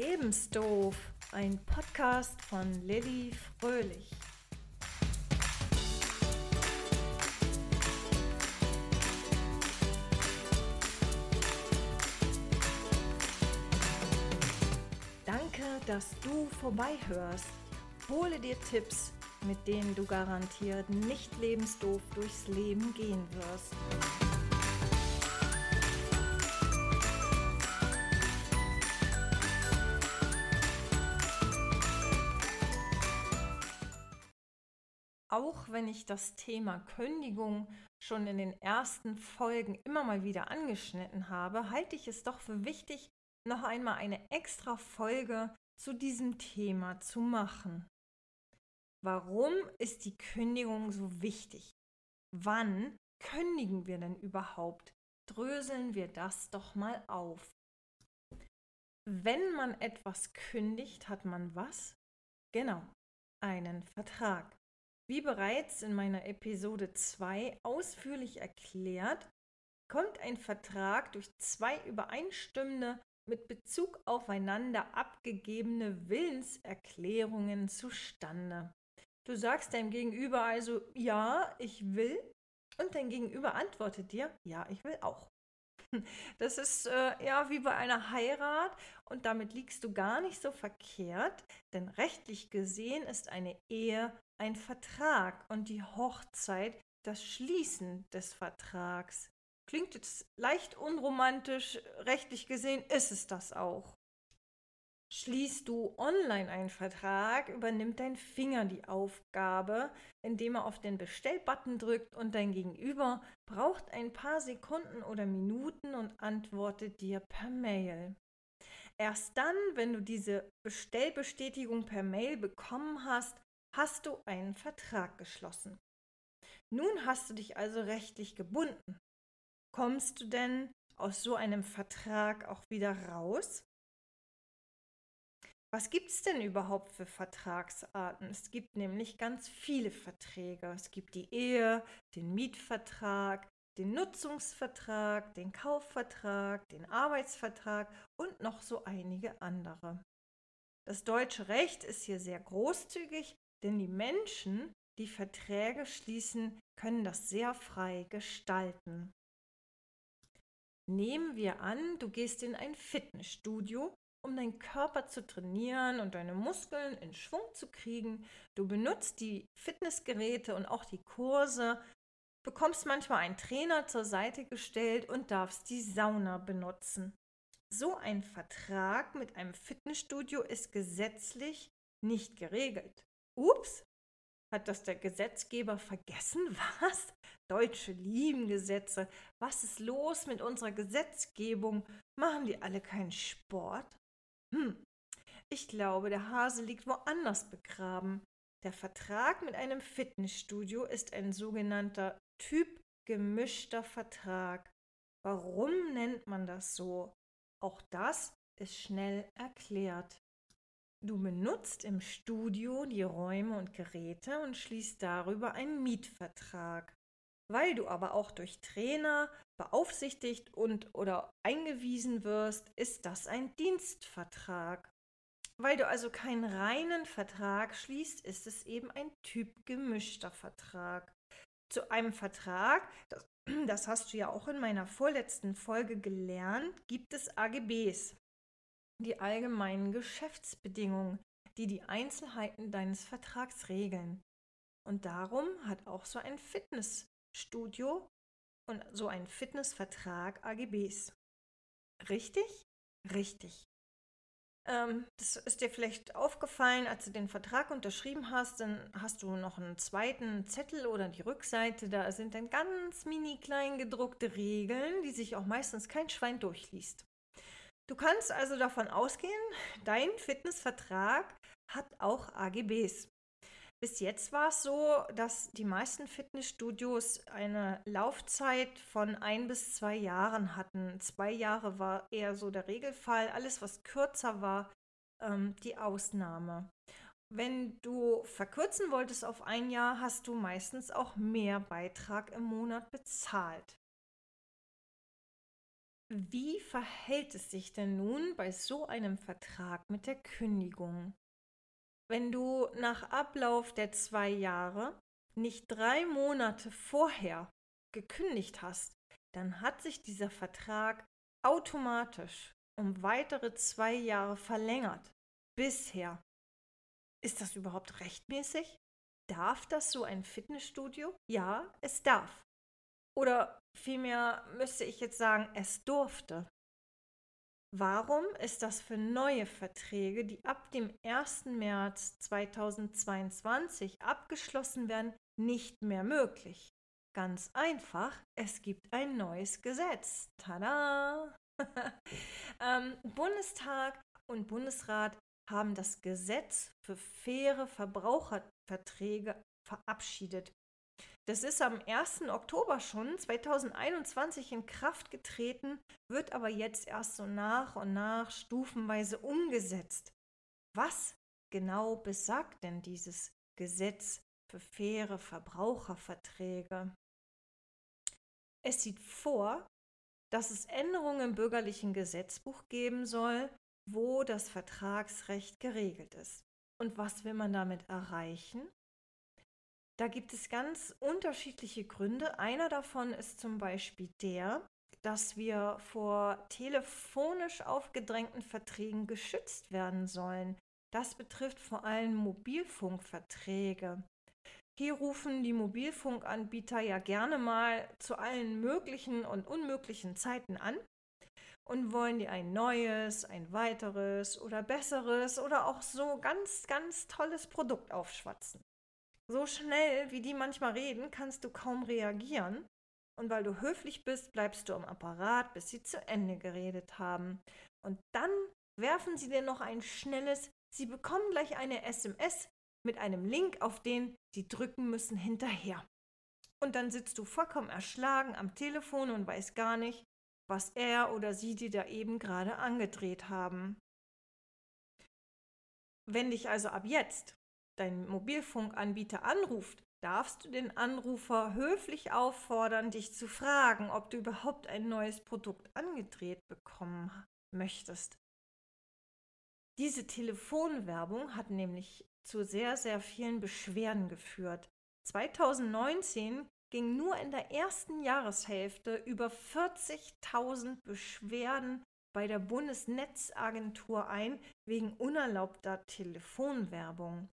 Lebensdoof, ein Podcast von Lilly Fröhlich. Danke, dass du vorbeihörst. Hole dir Tipps, mit denen du garantiert nicht lebensdoof durchs Leben gehen wirst. Auch wenn ich das Thema Kündigung schon in den ersten Folgen immer mal wieder angeschnitten habe, halte ich es doch für wichtig, noch einmal eine extra Folge zu diesem Thema zu machen. Warum ist die Kündigung so wichtig? Wann kündigen wir denn überhaupt? Dröseln wir das doch mal auf. Wenn man etwas kündigt, hat man was? Genau, einen Vertrag. Wie bereits in meiner Episode 2 ausführlich erklärt, kommt ein Vertrag durch zwei übereinstimmende, mit Bezug aufeinander abgegebene Willenserklärungen zustande. Du sagst deinem Gegenüber also, ja, ich will, und dein Gegenüber antwortet dir, ja, ich will auch. Das ist äh, ja wie bei einer Heirat und damit liegst du gar nicht so verkehrt, denn rechtlich gesehen ist eine Ehe ein Vertrag und die Hochzeit das Schließen des Vertrags. Klingt jetzt leicht unromantisch, rechtlich gesehen ist es das auch. Schließt du online einen Vertrag, übernimmt dein Finger die Aufgabe, indem er auf den Bestellbutton drückt und dein Gegenüber braucht ein paar Sekunden oder Minuten und antwortet dir per Mail. Erst dann, wenn du diese Bestellbestätigung per Mail bekommen hast, hast du einen Vertrag geschlossen. Nun hast du dich also rechtlich gebunden. Kommst du denn aus so einem Vertrag auch wieder raus? Was gibt es denn überhaupt für Vertragsarten? Es gibt nämlich ganz viele Verträge. Es gibt die Ehe, den Mietvertrag, den Nutzungsvertrag, den Kaufvertrag, den Arbeitsvertrag und noch so einige andere. Das deutsche Recht ist hier sehr großzügig denn die Menschen, die Verträge schließen, können das sehr frei gestalten. Nehmen wir an, du gehst in ein Fitnessstudio, um deinen Körper zu trainieren und deine Muskeln in Schwung zu kriegen. Du benutzt die Fitnessgeräte und auch die Kurse, bekommst manchmal einen Trainer zur Seite gestellt und darfst die Sauna benutzen. So ein Vertrag mit einem Fitnessstudio ist gesetzlich nicht geregelt. Ups, hat das der Gesetzgeber vergessen? Was? Deutsche lieben Gesetze. Was ist los mit unserer Gesetzgebung? Machen die alle keinen Sport? Hm, ich glaube, der Hase liegt woanders begraben. Der Vertrag mit einem Fitnessstudio ist ein sogenannter Typ gemischter Vertrag. Warum nennt man das so? Auch das ist schnell erklärt. Du benutzt im Studio die Räume und Geräte und schließt darüber einen Mietvertrag. Weil du aber auch durch Trainer beaufsichtigt und oder eingewiesen wirst, ist das ein Dienstvertrag. Weil du also keinen reinen Vertrag schließt, ist es eben ein Typ gemischter Vertrag. Zu einem Vertrag, das, das hast du ja auch in meiner vorletzten Folge gelernt, gibt es AGBs die allgemeinen Geschäftsbedingungen, die die Einzelheiten deines Vertrags regeln. Und darum hat auch so ein Fitnessstudio und so ein Fitnessvertrag AGBs. Richtig? Richtig. Ähm, das ist dir vielleicht aufgefallen, als du den Vertrag unterschrieben hast, dann hast du noch einen zweiten Zettel oder die Rückseite. Da sind dann ganz mini klein gedruckte Regeln, die sich auch meistens kein Schwein durchliest. Du kannst also davon ausgehen, dein Fitnessvertrag hat auch AGBs. Bis jetzt war es so, dass die meisten Fitnessstudios eine Laufzeit von ein bis zwei Jahren hatten. Zwei Jahre war eher so der Regelfall. Alles, was kürzer war, ähm, die Ausnahme. Wenn du verkürzen wolltest auf ein Jahr, hast du meistens auch mehr Beitrag im Monat bezahlt. Wie verhält es sich denn nun bei so einem Vertrag mit der Kündigung? Wenn du nach Ablauf der zwei Jahre nicht drei Monate vorher gekündigt hast, dann hat sich dieser Vertrag automatisch um weitere zwei Jahre verlängert. Bisher. Ist das überhaupt rechtmäßig? Darf das so ein Fitnessstudio? Ja, es darf. Oder vielmehr müsste ich jetzt sagen, es durfte. Warum ist das für neue Verträge, die ab dem 1. März 2022 abgeschlossen werden, nicht mehr möglich? Ganz einfach, es gibt ein neues Gesetz. Tada! ähm, Bundestag und Bundesrat haben das Gesetz für faire Verbraucherverträge verabschiedet. Das ist am 1. Oktober schon 2021 in Kraft getreten, wird aber jetzt erst so nach und nach stufenweise umgesetzt. Was genau besagt denn dieses Gesetz für faire Verbraucherverträge? Es sieht vor, dass es Änderungen im bürgerlichen Gesetzbuch geben soll, wo das Vertragsrecht geregelt ist. Und was will man damit erreichen? Da gibt es ganz unterschiedliche Gründe. Einer davon ist zum Beispiel der, dass wir vor telefonisch aufgedrängten Verträgen geschützt werden sollen. Das betrifft vor allem Mobilfunkverträge. Hier rufen die Mobilfunkanbieter ja gerne mal zu allen möglichen und unmöglichen Zeiten an und wollen dir ein neues, ein weiteres oder besseres oder auch so ganz, ganz tolles Produkt aufschwatzen. So schnell, wie die manchmal reden, kannst du kaum reagieren. Und weil du höflich bist, bleibst du am Apparat, bis sie zu Ende geredet haben. Und dann werfen sie dir noch ein schnelles, sie bekommen gleich eine SMS mit einem Link, auf den sie drücken müssen hinterher. Und dann sitzt du vollkommen erschlagen am Telefon und weißt gar nicht, was er oder sie dir da eben gerade angedreht haben. Wenn dich also ab jetzt dein Mobilfunkanbieter anruft, darfst du den Anrufer höflich auffordern, dich zu fragen, ob du überhaupt ein neues Produkt angedreht bekommen möchtest. Diese Telefonwerbung hat nämlich zu sehr, sehr vielen Beschwerden geführt. 2019 ging nur in der ersten Jahreshälfte über 40.000 Beschwerden bei der Bundesnetzagentur ein wegen unerlaubter Telefonwerbung.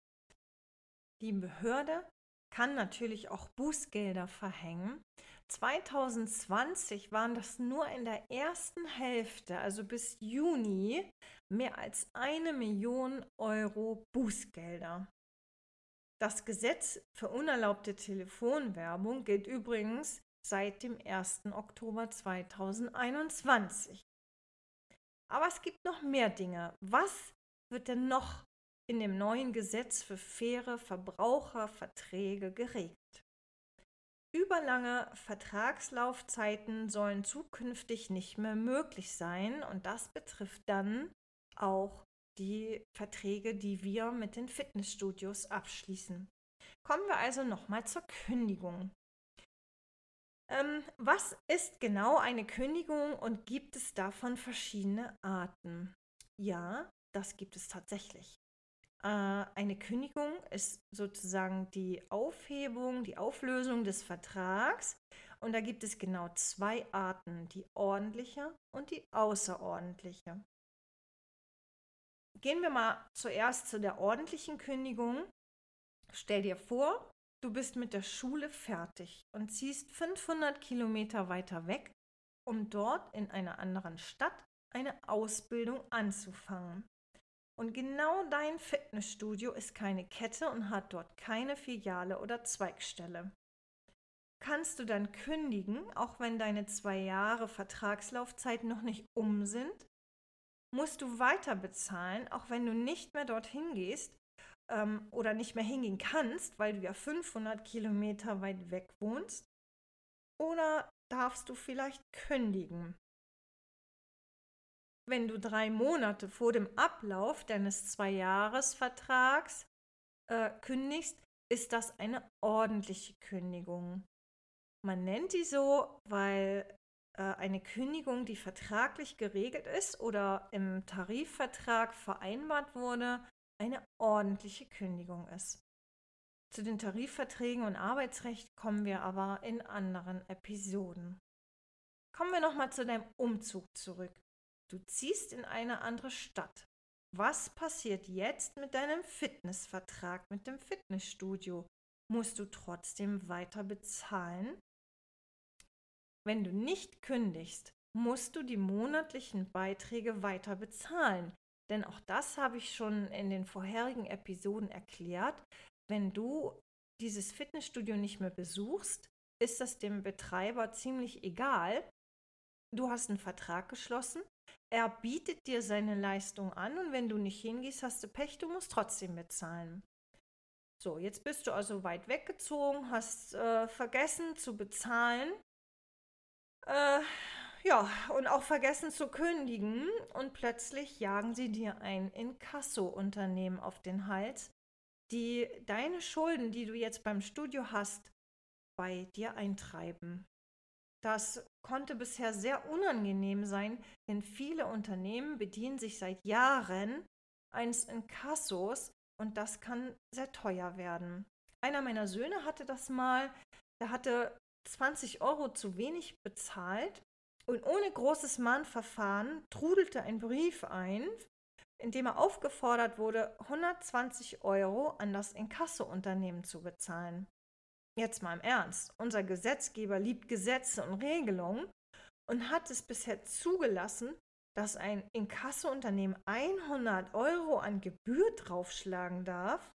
Die Behörde kann natürlich auch Bußgelder verhängen. 2020 waren das nur in der ersten Hälfte, also bis Juni, mehr als eine Million Euro Bußgelder. Das Gesetz für unerlaubte Telefonwerbung gilt übrigens seit dem 1. Oktober 2021. Aber es gibt noch mehr Dinge. Was wird denn noch in dem neuen Gesetz für faire Verbraucherverträge geregelt. Überlange Vertragslaufzeiten sollen zukünftig nicht mehr möglich sein und das betrifft dann auch die Verträge, die wir mit den Fitnessstudios abschließen. Kommen wir also nochmal zur Kündigung. Ähm, was ist genau eine Kündigung und gibt es davon verschiedene Arten? Ja, das gibt es tatsächlich. Äh, eine Kündigung ist sozusagen die Aufhebung, die Auflösung des Vertrags. Und da gibt es genau zwei Arten, die ordentliche und die außerordentliche. Gehen wir mal zuerst zu der ordentlichen Kündigung. Stell dir vor, du bist mit der Schule fertig und ziehst 500 Kilometer weiter weg, um dort in einer anderen Stadt eine Ausbildung anzufangen. Und genau dein Fitnessstudio ist keine Kette und hat dort keine Filiale oder Zweigstelle. Kannst du dann kündigen, auch wenn deine zwei Jahre Vertragslaufzeit noch nicht um sind? Musst du weiter bezahlen, auch wenn du nicht mehr dorthin gehst ähm, oder nicht mehr hingehen kannst, weil du ja 500 Kilometer weit weg wohnst? Oder darfst du vielleicht kündigen? Wenn du drei Monate vor dem Ablauf deines Zweijahresvertrags äh, kündigst, ist das eine ordentliche Kündigung. Man nennt die so, weil äh, eine Kündigung, die vertraglich geregelt ist oder im Tarifvertrag vereinbart wurde, eine ordentliche Kündigung ist. Zu den Tarifverträgen und Arbeitsrecht kommen wir aber in anderen Episoden. Kommen wir nochmal zu deinem Umzug zurück. Du ziehst in eine andere Stadt. Was passiert jetzt mit deinem Fitnessvertrag, mit dem Fitnessstudio? Musst du trotzdem weiter bezahlen? Wenn du nicht kündigst, musst du die monatlichen Beiträge weiter bezahlen. Denn auch das habe ich schon in den vorherigen Episoden erklärt. Wenn du dieses Fitnessstudio nicht mehr besuchst, ist das dem Betreiber ziemlich egal. Du hast einen Vertrag geschlossen, er bietet dir seine Leistung an und wenn du nicht hingehst, hast du Pech, du musst trotzdem bezahlen. So, jetzt bist du also weit weggezogen, hast äh, vergessen zu bezahlen. Äh, ja, und auch vergessen zu kündigen und plötzlich jagen sie dir ein Inkasso-Unternehmen auf den Hals, die deine Schulden, die du jetzt beim Studio hast, bei dir eintreiben. Das konnte bisher sehr unangenehm sein, denn viele Unternehmen bedienen sich seit Jahren eines Inkassos und das kann sehr teuer werden. Einer meiner Söhne hatte das mal, der hatte 20 Euro zu wenig bezahlt und ohne großes Mahnverfahren trudelte ein Brief ein, in dem er aufgefordert wurde, 120 Euro an das Inkasso-Unternehmen zu bezahlen. Jetzt mal im Ernst, unser Gesetzgeber liebt Gesetze und Regelungen und hat es bisher zugelassen, dass ein Inkasso-Unternehmen 100 Euro an Gebühr draufschlagen darf?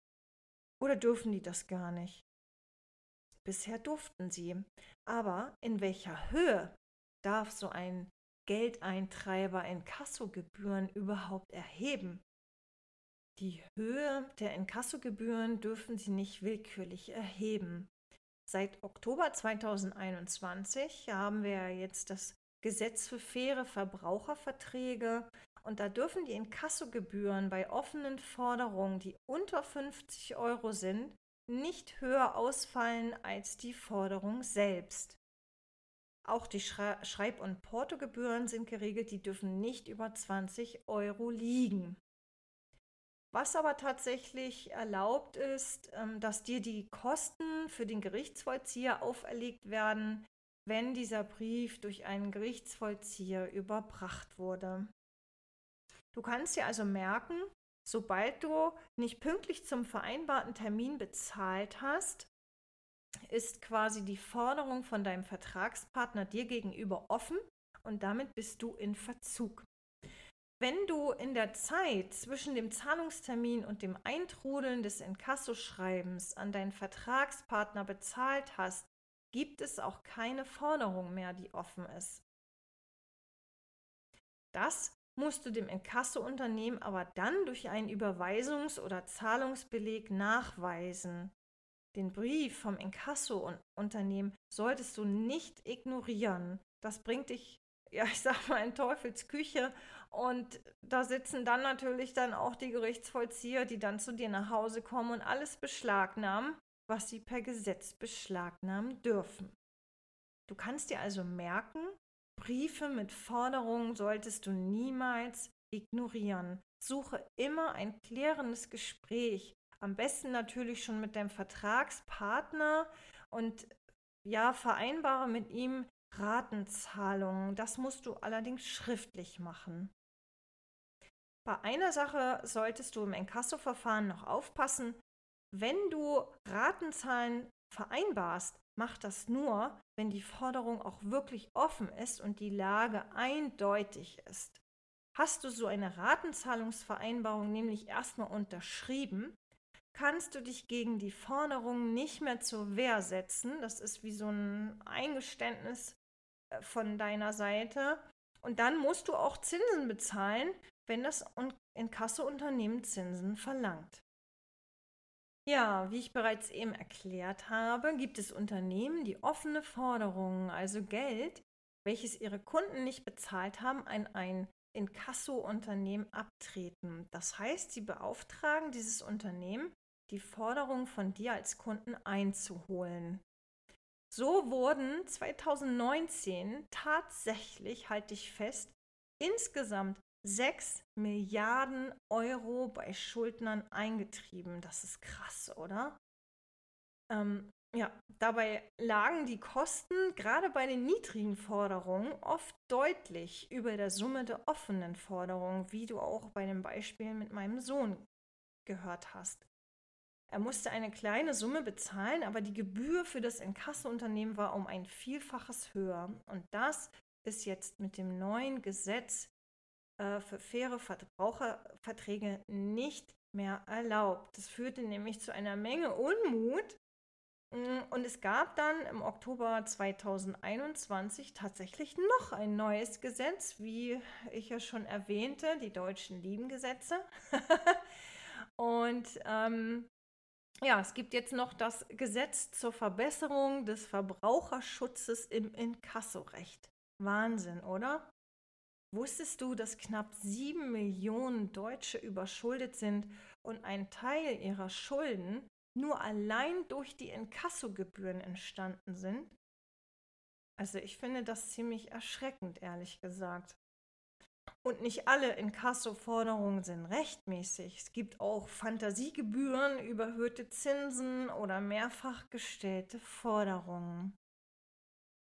Oder dürfen die das gar nicht? Bisher durften sie. Aber in welcher Höhe darf so ein Geldeintreiber Inkassogebühren überhaupt erheben? Die Höhe der Inkassogebühren dürfen sie nicht willkürlich erheben. Seit Oktober 2021 haben wir jetzt das Gesetz für faire Verbraucherverträge und da dürfen die Inkassogebühren bei offenen Forderungen, die unter 50 Euro sind, nicht höher ausfallen als die Forderung selbst. Auch die Schreib- und Portogebühren sind geregelt, die dürfen nicht über 20 Euro liegen. Was aber tatsächlich erlaubt ist, ähm, dass dir die Kosten für den Gerichtsvollzieher auferlegt werden, wenn dieser Brief durch einen Gerichtsvollzieher überbracht wurde. Du kannst dir also merken, sobald du nicht pünktlich zum vereinbarten Termin bezahlt hast, ist quasi die Forderung von deinem Vertragspartner dir gegenüber offen und damit bist du in Verzug. Wenn du in der Zeit zwischen dem Zahlungstermin und dem Eintrudeln des Inkassoschreibens an deinen Vertragspartner bezahlt hast, gibt es auch keine Forderung mehr, die offen ist. Das musst du dem Inkassounternehmen aber dann durch einen Überweisungs- oder Zahlungsbeleg nachweisen. Den Brief vom Inkassounternehmen solltest du nicht ignorieren. Das bringt dich, ja, ich sag mal, in Teufels Küche und da sitzen dann natürlich dann auch die Gerichtsvollzieher, die dann zu dir nach Hause kommen und alles beschlagnahmen, was sie per Gesetz beschlagnahmen dürfen. Du kannst dir also merken, Briefe mit Forderungen solltest du niemals ignorieren. Suche immer ein klärendes Gespräch, am besten natürlich schon mit deinem Vertragspartner und ja, vereinbare mit ihm Ratenzahlungen. Das musst du allerdings schriftlich machen. Bei einer Sache solltest du im Enkasso-Verfahren noch aufpassen. Wenn du Ratenzahlen vereinbarst, mach das nur, wenn die Forderung auch wirklich offen ist und die Lage eindeutig ist. Hast du so eine Ratenzahlungsvereinbarung nämlich erstmal unterschrieben, kannst du dich gegen die Forderung nicht mehr zur Wehr setzen. Das ist wie so ein Eingeständnis von deiner Seite. Und dann musst du auch Zinsen bezahlen, wenn das Inkassounternehmen Zinsen verlangt. Ja, wie ich bereits eben erklärt habe, gibt es Unternehmen, die offene Forderungen, also Geld, welches ihre Kunden nicht bezahlt haben, an ein Inkasso-Unternehmen abtreten. Das heißt, sie beauftragen dieses Unternehmen, die Forderung von dir als Kunden einzuholen. So wurden 2019 tatsächlich, halte ich fest, insgesamt 6 Milliarden Euro bei Schuldnern eingetrieben. Das ist krass, oder? Ähm, ja, dabei lagen die Kosten gerade bei den niedrigen Forderungen oft deutlich über der Summe der offenen Forderungen, wie du auch bei dem Beispiel mit meinem Sohn gehört hast. Er musste eine kleine Summe bezahlen, aber die Gebühr für das Inkassounternehmen war um ein Vielfaches höher. Und das ist jetzt mit dem neuen Gesetz äh, für faire Verbraucherverträge nicht mehr erlaubt. Das führte nämlich zu einer Menge Unmut. Mm, und es gab dann im Oktober 2021 tatsächlich noch ein neues Gesetz, wie ich ja schon erwähnte, die deutschen Liebengesetze. und ähm, ja, es gibt jetzt noch das Gesetz zur Verbesserung des Verbraucherschutzes im Inkassorecht. Wahnsinn, oder? Wusstest du, dass knapp sieben Millionen Deutsche überschuldet sind und ein Teil ihrer Schulden nur allein durch die Inkassogebühren entstanden sind? Also ich finde das ziemlich erschreckend, ehrlich gesagt. Und nicht alle Inkasso-Forderungen sind rechtmäßig. Es gibt auch Fantasiegebühren, überhöhte Zinsen oder mehrfach gestellte Forderungen.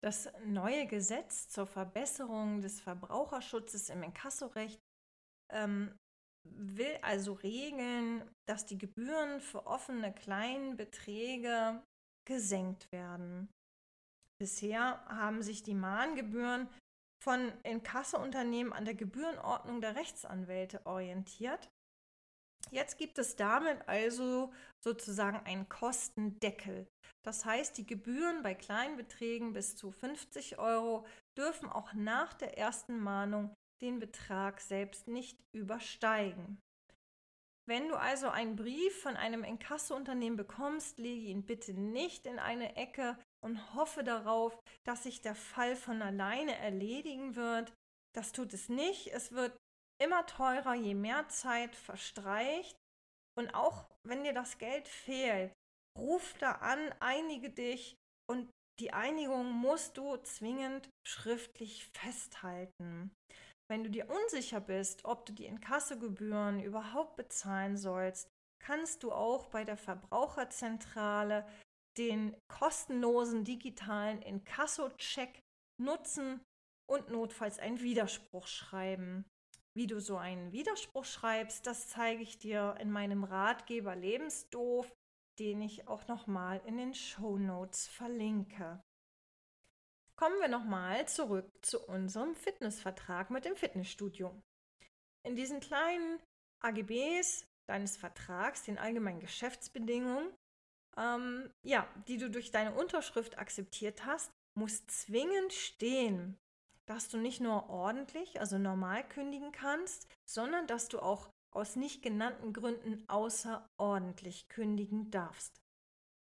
Das neue Gesetz zur Verbesserung des Verbraucherschutzes im Inkassorecht ähm, will also regeln, dass die Gebühren für offene Kleinbeträge gesenkt werden. Bisher haben sich die Mahngebühren von Inkassounternehmen an der Gebührenordnung der Rechtsanwälte orientiert. Jetzt gibt es damit also sozusagen einen Kostendeckel. Das heißt, die Gebühren bei Kleinbeträgen bis zu 50 Euro dürfen auch nach der ersten Mahnung den Betrag selbst nicht übersteigen. Wenn du also einen Brief von einem Inkassounternehmen bekommst, lege ihn bitte nicht in eine Ecke und hoffe darauf, dass sich der Fall von alleine erledigen wird. Das tut es nicht. Es wird immer teurer, je mehr Zeit verstreicht. Und auch wenn dir das Geld fehlt, ruf da an, einige dich und die Einigung musst du zwingend schriftlich festhalten. Wenn du dir unsicher bist, ob du die Inkassogebühren überhaupt bezahlen sollst, kannst du auch bei der Verbraucherzentrale den kostenlosen digitalen Inkasso-Check nutzen und notfalls einen Widerspruch schreiben. Wie du so einen Widerspruch schreibst, das zeige ich dir in meinem Ratgeber Lebensdoof, den ich auch nochmal in den Show Notes verlinke. Kommen wir nochmal zurück zu unserem Fitnessvertrag mit dem Fitnessstudio. In diesen kleinen AGBs deines Vertrags, den allgemeinen Geschäftsbedingungen, ähm, ja, die du durch deine Unterschrift akzeptiert hast, muss zwingend stehen, dass du nicht nur ordentlich, also normal kündigen kannst, sondern dass du auch aus nicht genannten Gründen außerordentlich kündigen darfst.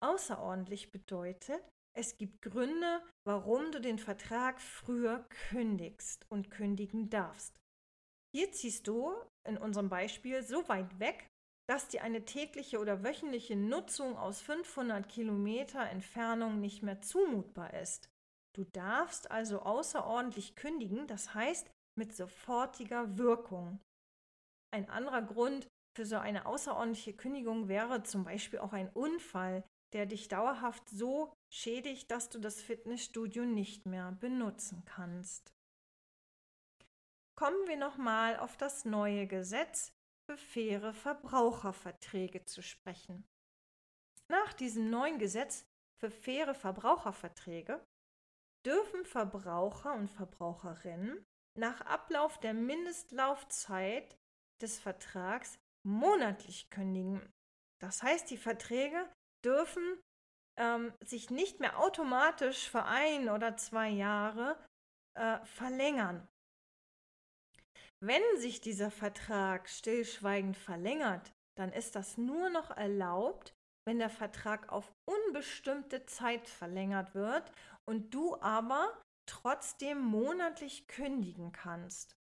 Außerordentlich bedeutet, es gibt Gründe, warum du den Vertrag früher kündigst und kündigen darfst. Hier ziehst du in unserem Beispiel so weit weg, dass dir eine tägliche oder wöchentliche Nutzung aus 500 Kilometer Entfernung nicht mehr zumutbar ist. Du darfst also außerordentlich kündigen, das heißt mit sofortiger Wirkung. Ein anderer Grund für so eine außerordentliche Kündigung wäre zum Beispiel auch ein Unfall, der dich dauerhaft so schädigt, dass du das Fitnessstudio nicht mehr benutzen kannst. Kommen wir nochmal auf das neue Gesetz für faire Verbraucherverträge zu sprechen. Nach diesem neuen Gesetz für faire Verbraucherverträge dürfen Verbraucher und Verbraucherinnen nach Ablauf der Mindestlaufzeit des Vertrags monatlich kündigen. Das heißt, die Verträge dürfen ähm, sich nicht mehr automatisch für ein oder zwei Jahre äh, verlängern. Wenn sich dieser Vertrag stillschweigend verlängert, dann ist das nur noch erlaubt, wenn der Vertrag auf unbestimmte Zeit verlängert wird und du aber trotzdem monatlich kündigen kannst.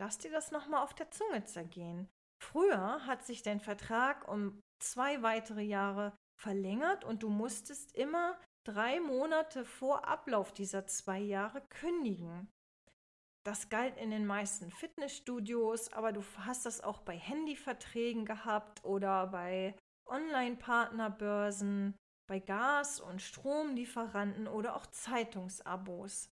Lass dir das nochmal auf der Zunge zergehen. Früher hat sich dein Vertrag um zwei weitere Jahre verlängert und du musstest immer drei Monate vor Ablauf dieser zwei Jahre kündigen. Das galt in den meisten Fitnessstudios, aber du hast das auch bei Handyverträgen gehabt oder bei Online-Partnerbörsen, bei Gas- und Stromlieferanten oder auch Zeitungsabos.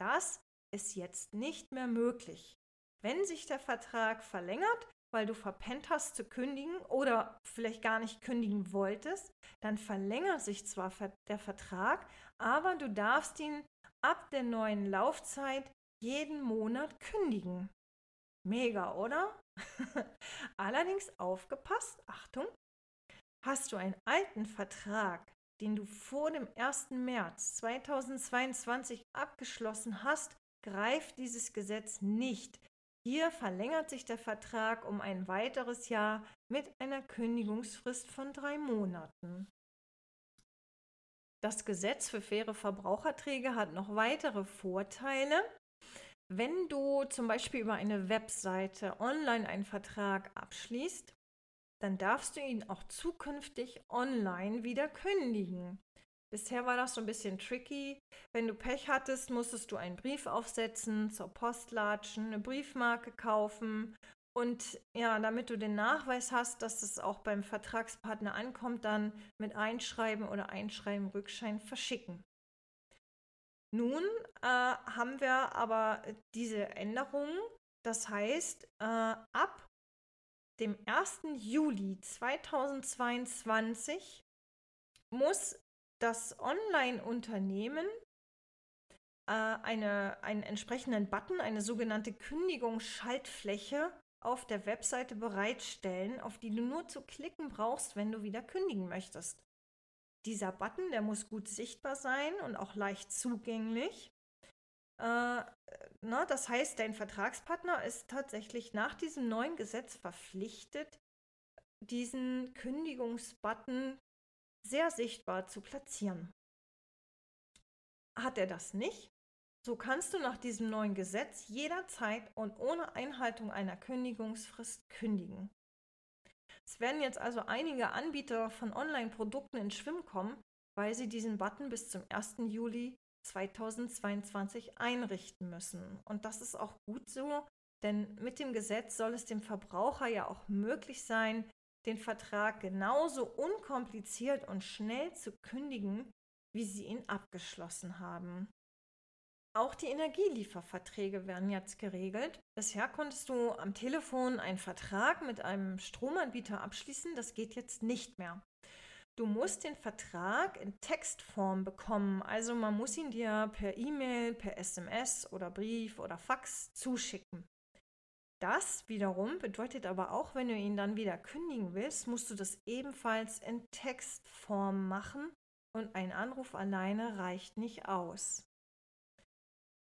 Das ist jetzt nicht mehr möglich. Wenn sich der Vertrag verlängert, weil du verpennt hast zu kündigen oder vielleicht gar nicht kündigen wolltest, dann verlängert sich zwar der Vertrag, aber du darfst ihn ab der neuen Laufzeit jeden Monat kündigen. Mega, oder? Allerdings aufgepasst, Achtung, hast du einen alten Vertrag, den du vor dem 1. März 2022 abgeschlossen hast, greift dieses Gesetz nicht. Hier verlängert sich der Vertrag um ein weiteres Jahr mit einer Kündigungsfrist von drei Monaten. Das Gesetz für faire Verbraucherträge hat noch weitere Vorteile. Wenn du zum Beispiel über eine Webseite online einen Vertrag abschließt, dann darfst du ihn auch zukünftig online wieder kündigen. Bisher war das so ein bisschen tricky. Wenn du Pech hattest, musstest du einen Brief aufsetzen, zur Post latschen, eine Briefmarke kaufen und ja, damit du den Nachweis hast, dass es auch beim Vertragspartner ankommt, dann mit Einschreiben oder Einschreiben Rückschein verschicken. Nun äh, haben wir aber diese Änderungen. Das heißt, äh, ab dem 1. Juli 2022 muss das Online-Unternehmen äh, eine, einen entsprechenden Button, eine sogenannte Kündigungsschaltfläche auf der Webseite bereitstellen, auf die du nur zu klicken brauchst, wenn du wieder kündigen möchtest. Dieser Button, der muss gut sichtbar sein und auch leicht zugänglich. Äh, na, das heißt, dein Vertragspartner ist tatsächlich nach diesem neuen Gesetz verpflichtet, diesen Kündigungsbutton sehr sichtbar zu platzieren. Hat er das nicht, so kannst du nach diesem neuen Gesetz jederzeit und ohne Einhaltung einer Kündigungsfrist kündigen. Es werden jetzt also einige Anbieter von Online-Produkten ins Schwimmen kommen, weil sie diesen Button bis zum 1. Juli 2022 einrichten müssen. Und das ist auch gut so, denn mit dem Gesetz soll es dem Verbraucher ja auch möglich sein, den Vertrag genauso unkompliziert und schnell zu kündigen, wie Sie ihn abgeschlossen haben. Auch die Energielieferverträge werden jetzt geregelt. Bisher konntest du am Telefon einen Vertrag mit einem Stromanbieter abschließen, das geht jetzt nicht mehr. Du musst den Vertrag in Textform bekommen, also man muss ihn dir per E-Mail, per SMS oder Brief oder Fax zuschicken. Das wiederum bedeutet aber auch, wenn du ihn dann wieder kündigen willst, musst du das ebenfalls in Textform machen und ein Anruf alleine reicht nicht aus.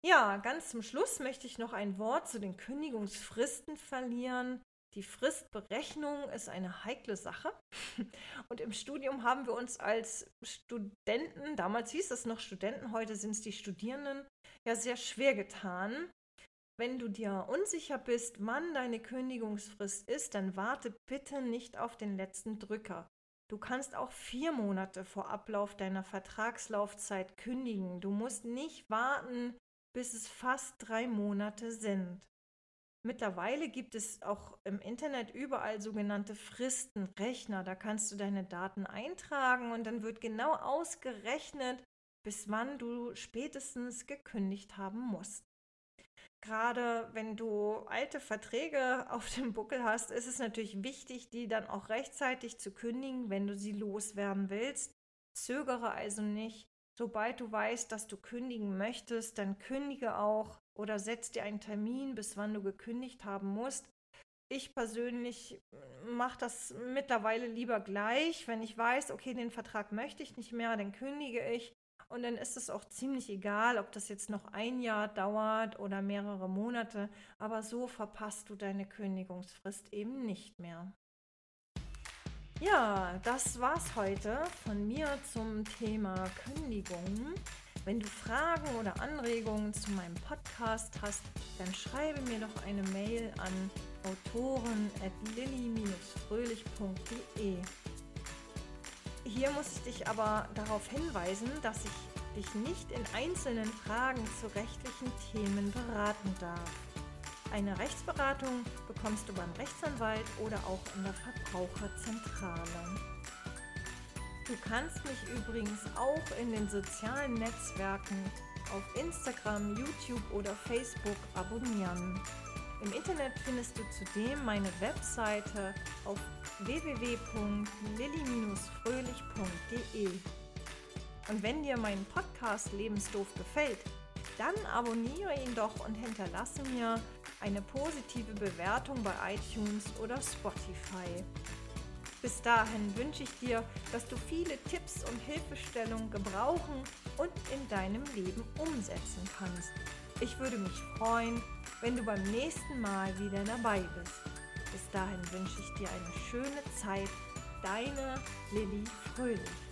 Ja, ganz zum Schluss möchte ich noch ein Wort zu den Kündigungsfristen verlieren. Die Fristberechnung ist eine heikle Sache. Und im Studium haben wir uns als Studenten, damals hieß es noch Studenten, heute sind es die Studierenden, ja sehr schwer getan, wenn du dir unsicher bist, wann deine Kündigungsfrist ist, dann warte bitte nicht auf den letzten Drücker. Du kannst auch vier Monate vor Ablauf deiner Vertragslaufzeit kündigen. Du musst nicht warten, bis es fast drei Monate sind. Mittlerweile gibt es auch im Internet überall sogenannte Fristenrechner. Da kannst du deine Daten eintragen und dann wird genau ausgerechnet, bis wann du spätestens gekündigt haben musst. Gerade wenn du alte Verträge auf dem Buckel hast, ist es natürlich wichtig, die dann auch rechtzeitig zu kündigen, wenn du sie loswerden willst. Zögere also nicht. Sobald du weißt, dass du kündigen möchtest, dann kündige auch oder setz dir einen Termin, bis wann du gekündigt haben musst. Ich persönlich mache das mittlerweile lieber gleich. Wenn ich weiß, okay, den Vertrag möchte ich nicht mehr, dann kündige ich. Und dann ist es auch ziemlich egal, ob das jetzt noch ein Jahr dauert oder mehrere Monate. Aber so verpasst du deine Kündigungsfrist eben nicht mehr. Ja, das war's heute von mir zum Thema Kündigung. Wenn du Fragen oder Anregungen zu meinem Podcast hast, dann schreibe mir doch eine Mail an autoren.lilly-fröhlich.de. Hier muss ich dich aber darauf hinweisen, dass ich dich nicht in einzelnen Fragen zu rechtlichen Themen beraten darf. Eine Rechtsberatung bekommst du beim Rechtsanwalt oder auch in der Verbraucherzentrale. Du kannst mich übrigens auch in den sozialen Netzwerken auf Instagram, YouTube oder Facebook abonnieren. Im Internet findest du zudem meine Webseite auf www.lilli-fröhlich.de. Und wenn dir mein Podcast Lebensdoof gefällt, dann abonniere ihn doch und hinterlasse mir eine positive Bewertung bei iTunes oder Spotify. Bis dahin wünsche ich dir, dass du viele Tipps und Hilfestellungen gebrauchen und in deinem Leben umsetzen kannst. Ich würde mich freuen, wenn du beim nächsten Mal wieder dabei bist. Bis dahin wünsche ich dir eine schöne Zeit. Deine Lilly Fröhlich.